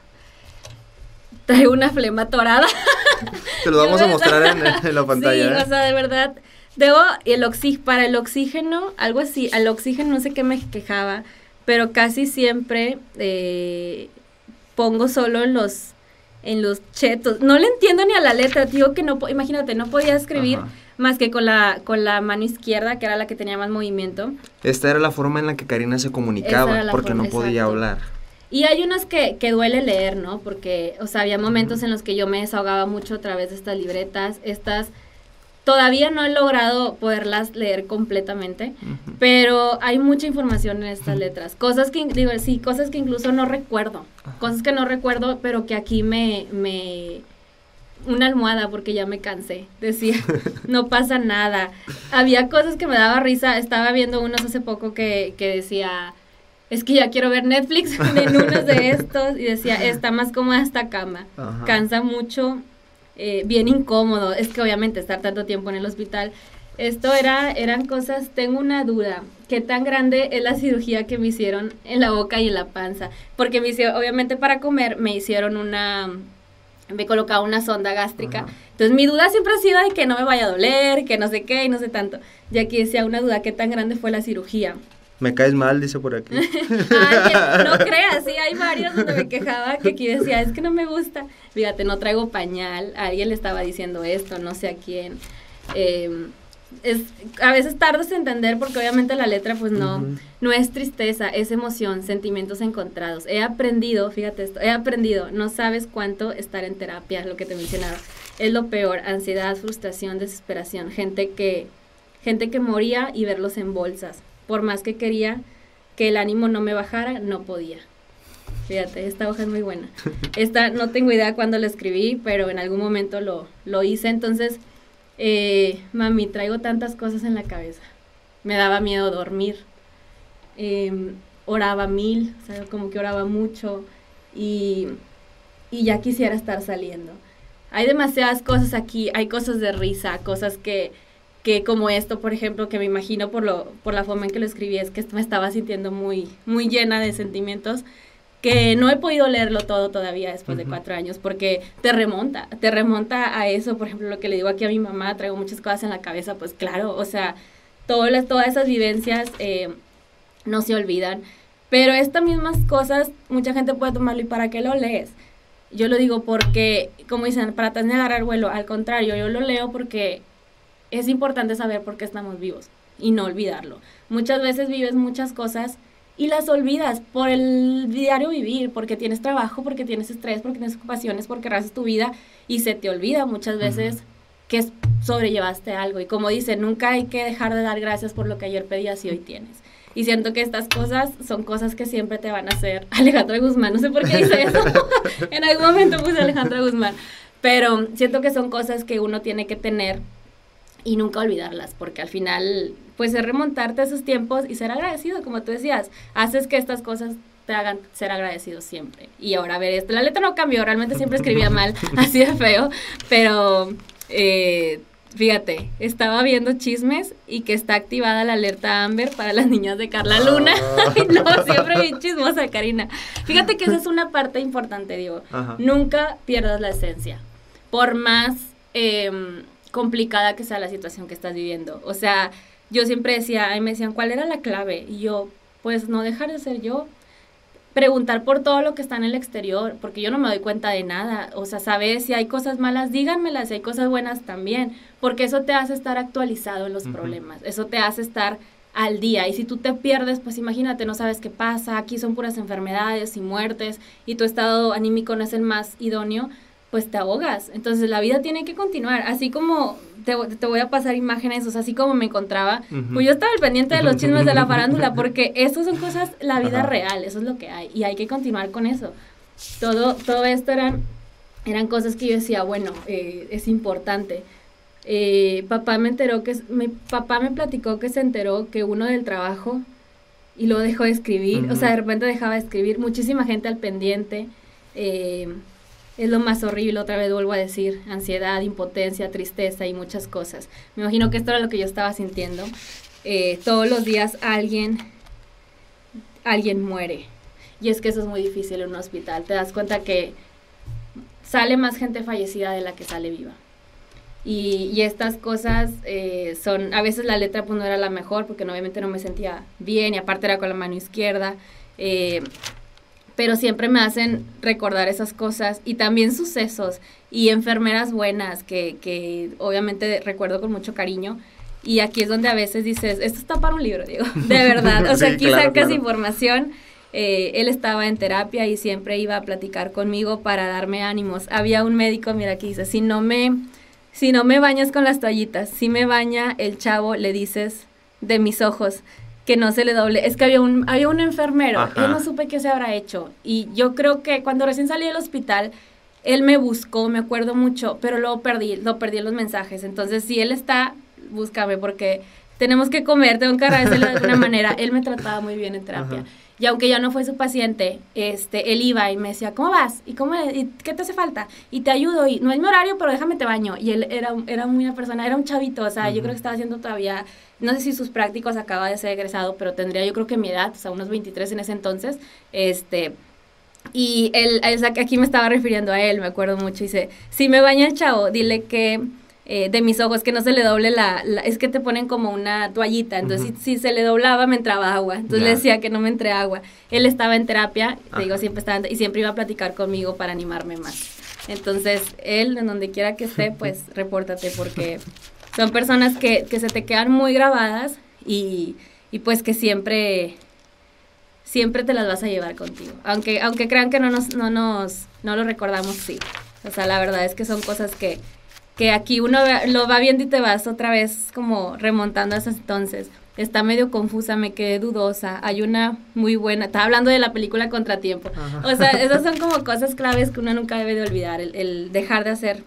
trae una flema torada. Te lo vamos a [laughs] mostrar [laughs] en, la pantalla. Sí, ¿eh? o sea, de verdad, Debo, el oxí para el oxígeno, algo así, al oxígeno no sé qué me quejaba, pero casi siempre eh, pongo solo en los, en los chetos. No le entiendo ni a la letra, digo que no, imagínate, no podía escribir más que con la, con la mano izquierda, que era la que tenía más movimiento. Esta era la forma en la que Karina se comunicaba, porque no podía hablar. Y hay unos que, que duele leer, ¿no? Porque, o sea, había momentos en los que yo me desahogaba mucho a través de estas libretas, estas Todavía no he logrado poderlas leer completamente, pero hay mucha información en estas letras. Cosas que, digo, sí, cosas que incluso no recuerdo. Cosas que no recuerdo, pero que aquí me, me, una almohada porque ya me cansé. Decía, [laughs] no pasa nada. Había cosas que me daba risa. Estaba viendo unos hace poco que, que decía, es que ya quiero ver Netflix [laughs] en unos de [laughs] estos. Y decía, está más cómoda esta cama. Cansa mucho eh, bien incómodo. Es que obviamente estar tanto tiempo en el hospital. Esto era, eran cosas, tengo una duda, ¿qué tan grande es la cirugía que me hicieron en la boca y en la panza? Porque me hicieron, obviamente para comer me hicieron una, me colocaba una sonda gástrica. Entonces mi duda siempre ha sido de que no me vaya a doler, que no sé qué y no sé tanto. Y aquí decía una duda, ¿qué tan grande fue la cirugía? Me caes mal, dice por aquí. [laughs] Ay, no creas, sí, hay varios donde me quejaba que aquí decía, es que no me gusta. Fíjate, no traigo pañal, alguien le estaba diciendo esto, no sé a quién. Em, es, a veces tardas en entender porque obviamente la letra pues no, no es tristeza, es emoción, sentimientos encontrados. He aprendido, fíjate esto, he aprendido, no sabes cuánto estar en terapia, lo que te mencionaba. Es lo peor, ansiedad, frustración, desesperación, gente que, gente que moría y verlos en bolsas por más que quería que el ánimo no me bajara, no podía. Fíjate, esta hoja es muy buena. [laughs] Esta no tengo idea cuándo la escribí, pero en algún momento lo, lo hice. Entonces, eh, mami, traigo tantas cosas en la cabeza. Me daba miedo dormir. Em, oraba mil, o sea, como que oraba mucho y, y ya quisiera estar saliendo. Hay demasiadas cosas aquí, hay cosas de risa, cosas que, que como esto, por ejemplo, que me imagino por, lo, por la forma en que lo escribí, es que me estaba sintiendo muy, muy llena de sentimientos que no he podido leerlo todo todavía después de cuatro años, porque te remonta, te remonta a eso, por ejemplo, lo que le digo aquí a mi mamá, traigo muchas cosas en la cabeza, pues claro, o sea, todas, las, todas esas vivencias eh, no se olvidan, pero estas mismas cosas, mucha gente puede tomarlo y ¿para qué lo lees? Yo lo digo porque, como dicen, para tener agarrar vuelo, al contrario, yo lo leo porque es importante saber por qué estamos vivos y no olvidarlo. Muchas veces vives muchas cosas y las olvidas por el diario vivir, porque tienes trabajo, porque tienes estrés, porque tienes ocupaciones, porque haces tu vida y se te olvida muchas veces que sobrellevaste algo. Y como dice, nunca hay que dejar de dar gracias por lo que ayer pedías y hoy tienes. Y siento que estas cosas son cosas que siempre te van a hacer [laughs] Alejandro Guzmán. No sé por qué dice eso. [laughs] en algún momento puse Alejandro Guzmán. Pero siento que son cosas que uno tiene que tener y nunca olvidarlas, porque al final, pues es remontarte a esos tiempos y ser agradecido, como tú decías, haces que estas cosas te hagan ser agradecido siempre. Y ahora, a ver, esto, la letra no cambió, realmente siempre escribía [laughs] mal, [laughs] así de feo, pero eh, fíjate, estaba viendo chismes y que está activada la alerta Amber para las niñas de Carla Luna. [laughs] Ah. no, siempre bien chismosa, Karina. Fíjate que esa es una parte importante, digo, nunca pierdas la esencia. Por más... Eh, complicada que sea la situación que estás viviendo. O sea, yo siempre decía, me decían, ¿cuál era la clave? Y yo, pues no dejar de ser yo, preguntar por todo lo que está en el exterior, porque yo no me doy cuenta de nada. O sea, sabes, si hay cosas malas, díganmelas, si hay cosas buenas también, porque eso te hace estar actualizado en los problemas, eso te hace estar al día. Y si tú te pierdes, pues imagínate, no sabes qué pasa, aquí son puras enfermedades y muertes, y tu estado anímico no es el más idóneo, pues te ahogas. Entonces la vida tiene que continuar. Así como te, voy a pasar imágenes, o sea, así como me encontraba, pues yo estaba al pendiente de los chismes de la farándula, [laughs] porque eso son cosas, la vida real, eso es lo que hay, y hay que continuar con eso. Todo, todo esto eran, eran cosas que yo decía, bueno, eh, es importante. Eh, papá me enteró que, mi papá me platicó que se enteró que uno del trabajo y lo dejó de escribir, o sea, de repente dejaba de escribir, muchísima gente al pendiente. Eh, es lo más horrible, otra vez vuelvo a decir, ansiedad, impotencia, tristeza y muchas cosas. Me imagino que esto era lo que yo estaba sintiendo. Eh, todos los días alguien, alguien muere. Y es que eso es muy difícil en un hospital. Te das cuenta que sale más gente fallecida de la que sale viva. Y, estas cosas eh, son, a veces la letra pues no era la mejor porque obviamente no me sentía bien y aparte era con la mano izquierda. Eh, pero siempre me hacen recordar esas cosas y también sucesos y enfermeras buenas que, que obviamente recuerdo con mucho cariño. Y aquí es donde a veces dices, esto está para un libro, digo, de [laughs] verdad. O sea, aquí sacas información. Eh, él estaba en terapia y siempre iba a platicar conmigo para darme ánimos. Había un médico, mira, aquí dice, si no me si no me bañas con las toallitas, si me baña el chavo, le dices de mis ojos que no se le doble. Es que había un, había un enfermero, yo no supe qué se habrá hecho. Y yo creo que cuando recién salí del hospital, él me buscó, me acuerdo mucho, pero luego perdí, lo perdí en los mensajes. Entonces, si él está, búscame, porque tenemos que comer, tengo que agradecerle de alguna [laughs] manera. Él me trataba muy bien en terapia. Y aunque ya no fue su paciente, este, él iba y me decía, ¿cómo vas? ¿Y, cómo, y qué te hace falta? Y te ayudo, y no es mi horario, pero déjame te baño. Y él era, era muy una persona, era un chavito, o sea, yo creo que estaba haciendo todavía, no sé si sus prácticos acaba de ser egresado, pero tendría yo creo que mi edad, o sea, unos 23 en ese entonces, este... Y él, aquí me estaba refiriendo a él, me acuerdo mucho, y dice, si me baña el chavo, dile que eh, de mis ojos, que no se le doble la, es que te ponen como una toallita, entonces si, se le doblaba me entraba agua, entonces le decía que no me entre agua. Él estaba en terapia, te digo, siempre estaba, y siempre iba a platicar conmigo para animarme más. Entonces, él, en donde quiera que esté, pues [laughs] repórtate, porque son personas que, que se te quedan muy grabadas y, y pues que siempre siempre te las vas a llevar contigo. Aunque, aunque crean que no nos, no nos, no lo recordamos, sí. O sea, la verdad es que son cosas que, que aquí uno lo va viendo y te vas otra vez como remontando a esos entonces. Está medio confusa, me quedé dudosa. Hay una muy buena, estaba hablando de la película Contratiempo. O sea, [laughs] esas son como cosas claves que uno nunca debe de olvidar, el, el dejar de hacer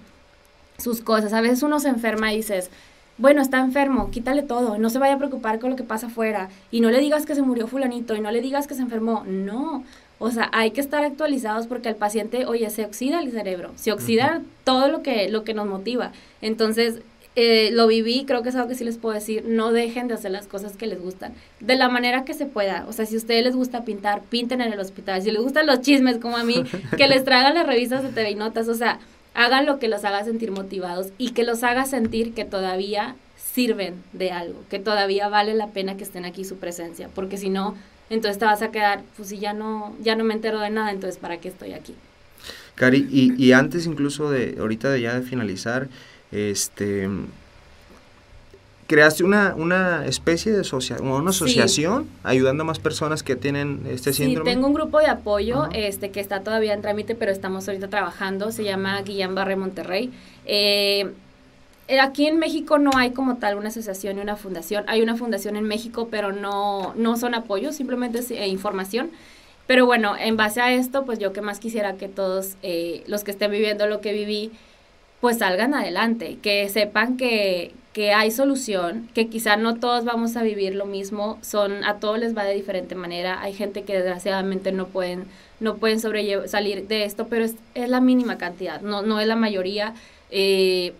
sus cosas. A veces uno se enferma y dices, bueno, está enfermo, quítale todo, no se vaya a preocupar con lo que pasa afuera, y no le digas que se murió fulanito, y no le digas que se enfermó, no, o sea, hay que estar actualizados porque el paciente, oye, se oxida el cerebro, se oxida todo lo que, lo que nos motiva. Entonces, eh, lo viví, creo que es algo que sí les puedo decir, no dejen de hacer las cosas que les gustan, de la manera que se pueda. O sea, si a ustedes les gusta pintar, pinten en el hospital. Si les gustan los chismes como a mí, [laughs] que les traigan las revistas de TV y Notas. O sea, hagan lo que los haga sentir motivados y que los haga sentir que todavía sirven de algo, que todavía vale la pena que estén aquí su presencia, porque si no, entonces te vas a quedar, pues si ya no, ya no me entero de nada, entonces ¿para qué estoy aquí? Cari, y, y antes incluso de, ahorita de ya de finalizar, este, creaste una, una especie de una asociación ayudando a más personas que tienen este síndrome. Sí, tengo un grupo de apoyo este que está todavía en trámite, pero estamos ahorita trabajando. Se llama Guillán Barre Monterrey. Eh, aquí en México no hay como tal una asociación y una fundación. Hay una fundación en México, pero no, no son apoyos, simplemente es eh, información. Pero bueno, en base a esto, pues yo que más quisiera que todos eh, los que estén viviendo lo que viví, pues salgan adelante, que sepan que, que hay solución, que quizá no todos vamos a vivir lo mismo, son a todos les va de diferente manera, hay gente que desgraciadamente no pueden no pueden salir de esto, pero es, es la mínima cantidad, no, no es la mayoría. Eh,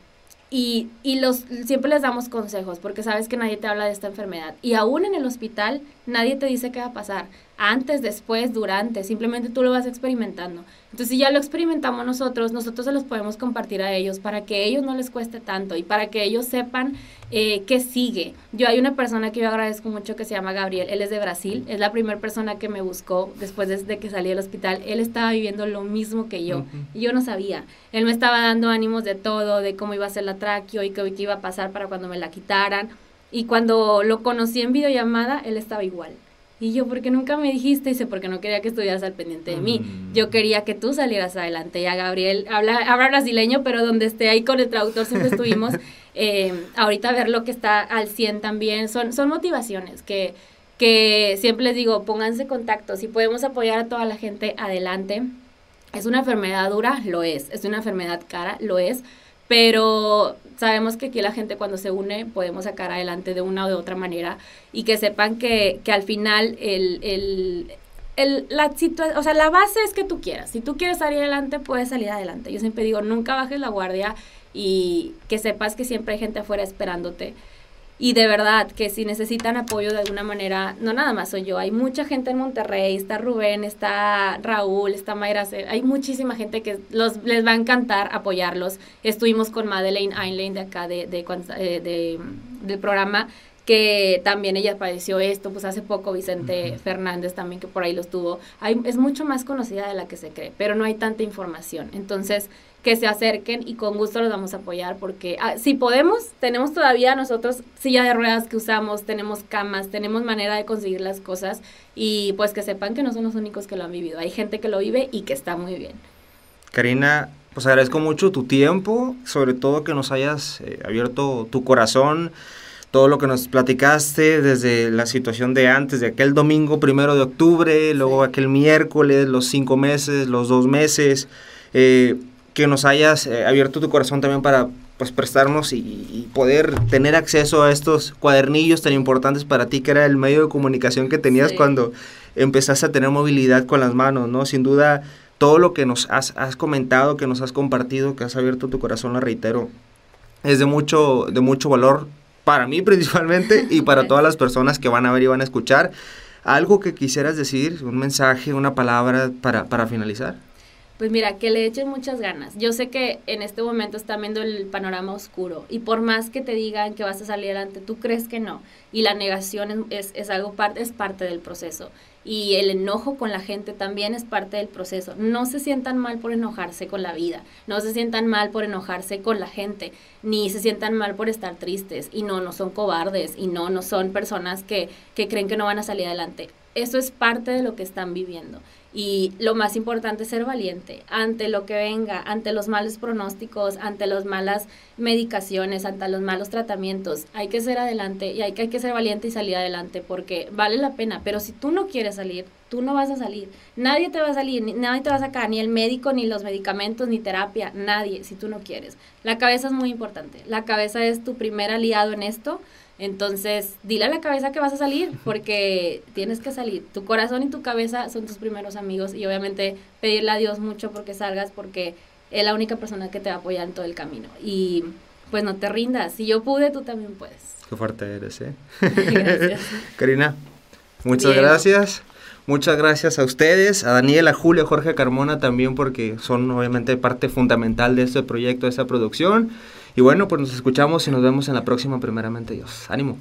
y, y los, siempre les damos consejos porque sabes que nadie te habla de esta enfermedad. Y aún en el hospital nadie te dice qué va a pasar. Antes, después, durante, simplemente tú lo vas experimentando. Entonces, si ya lo experimentamos nosotros, nosotros se los podemos compartir a ellos para que a ellos no les cueste tanto y para que ellos sepan eh, qué sigue. Yo hay una persona que yo agradezco mucho que se llama Gabriel, él es de Brasil, es la primera persona que me buscó después de, que salí del hospital. Él estaba viviendo lo mismo que yo y yo no sabía. Él me estaba dando ánimos de todo, de cómo iba a ser la tráqueo y qué, qué iba a pasar para cuando me la quitaran. Y cuando lo conocí en videollamada, él estaba igual. Y yo, ¿por qué nunca me dijiste? Dice, porque no quería que estuvieras al pendiente de mí. Mm. Yo quería que tú salieras adelante. Ya Gabriel habla, habla brasileño, pero donde esté ahí con el traductor siempre estuvimos. [laughs] Eh, ahorita ver lo que está al 100 también. Son, son motivaciones que, que siempre les digo, pónganse contacto. Si podemos apoyar a toda la gente, adelante. Es una enfermedad dura, lo es. Es una enfermedad cara, lo es. Pero sabemos que aquí la gente cuando se une podemos sacar adelante de una o de otra manera y que sepan que, que al final el, el, el, la o sea, la base es que tú quieras. Si tú quieres salir adelante, puedes salir adelante. Yo siempre digo, nunca bajes la guardia y que sepas que siempre hay gente afuera esperándote. Y de verdad que si necesitan apoyo de alguna manera, no nada más soy yo, hay mucha gente en Monterrey, está Rubén, está Raúl, está Mayra, hay muchísima gente que los, les va a encantar apoyarlos. Estuvimos con Madeleine Einlein de acá de, de, eh, de, del programa que también ella padeció esto, pues hace poco Vicente Fernández también que por ahí lo estuvo, hay, es mucho más conocida de la que se cree, pero no hay tanta información. Entonces, que se acerquen y con gusto los vamos a apoyar porque ah, si podemos, tenemos todavía nosotros silla de ruedas que usamos, tenemos camas, tenemos manera de conseguir las cosas y pues que sepan que no son los únicos que lo han vivido, hay gente que lo vive y que está muy bien. Karina, pues agradezco mucho tu tiempo, sobre todo que nos hayas eh, abierto tu corazón todo lo que nos platicaste desde la situación de antes, de aquel domingo primero de octubre, luego aquel miércoles, los cinco meses, los dos meses, eh, que nos hayas eh, abierto tu corazón también para pues prestarnos y, poder tener acceso a estos cuadernillos tan importantes para ti, que era el medio de comunicación que tenías cuando empezaste a tener movilidad con las manos, ¿no? Sin duda, todo lo que nos has, has comentado, que nos has compartido, que has abierto tu corazón, lo reitero, es de mucho, de mucho valor para mí [laughs] principalmente y para todas las personas que van a ver y van a escuchar. ¿Algo que quisieras decir, un mensaje, una palabra para, para finalizar? Pues mira, que le echen muchas ganas. Yo sé que en este momento están viendo el panorama oscuro y por más que te digan que vas a salir adelante, tú crees que no. Y la negación es, es, algo parte, es parte del proceso. Y el enojo con la gente también es parte del proceso. No se sientan mal por enojarse con la vida, no se sientan mal por enojarse con la gente, ni se sientan mal por estar tristes. Y no, no son cobardes y no, no son personas que, que creen que no van a salir adelante. Eso es parte de lo que están viviendo. Y lo más importante es ser valiente ante lo que venga, ante los malos pronósticos, ante las malas medicaciones, ante los malos tratamientos. Hay que ser adelante y hay que, hay que ser valiente y salir adelante porque vale la pena. Pero si tú no quieres salir, tú no vas a salir. Nadie te va a salir, nadie te va a sacar, ni el médico, ni los medicamentos, ni terapia, nadie, si tú no quieres. La cabeza es muy importante. La cabeza es tu primer aliado en esto entonces, dile a la cabeza que vas a salir, porque tienes que salir. Tu corazón y tu cabeza son tus primeros amigos y obviamente pedirle a Dios mucho porque salgas, porque es la única persona que te va a apoyar en todo el camino. Y pues no te rindas. Si yo pude, tú también puedes. Qué fuerte eres, ¿eh? gracias. [laughs] Karina, muchas gracias. Muchas gracias a ustedes, a Daniel, a Julio, a Jorge Carmona también, porque son obviamente parte fundamental de este proyecto, de esta producción. Y bueno, pues nos escuchamos y nos vemos en la próxima, primeramente Dios. Ánimo.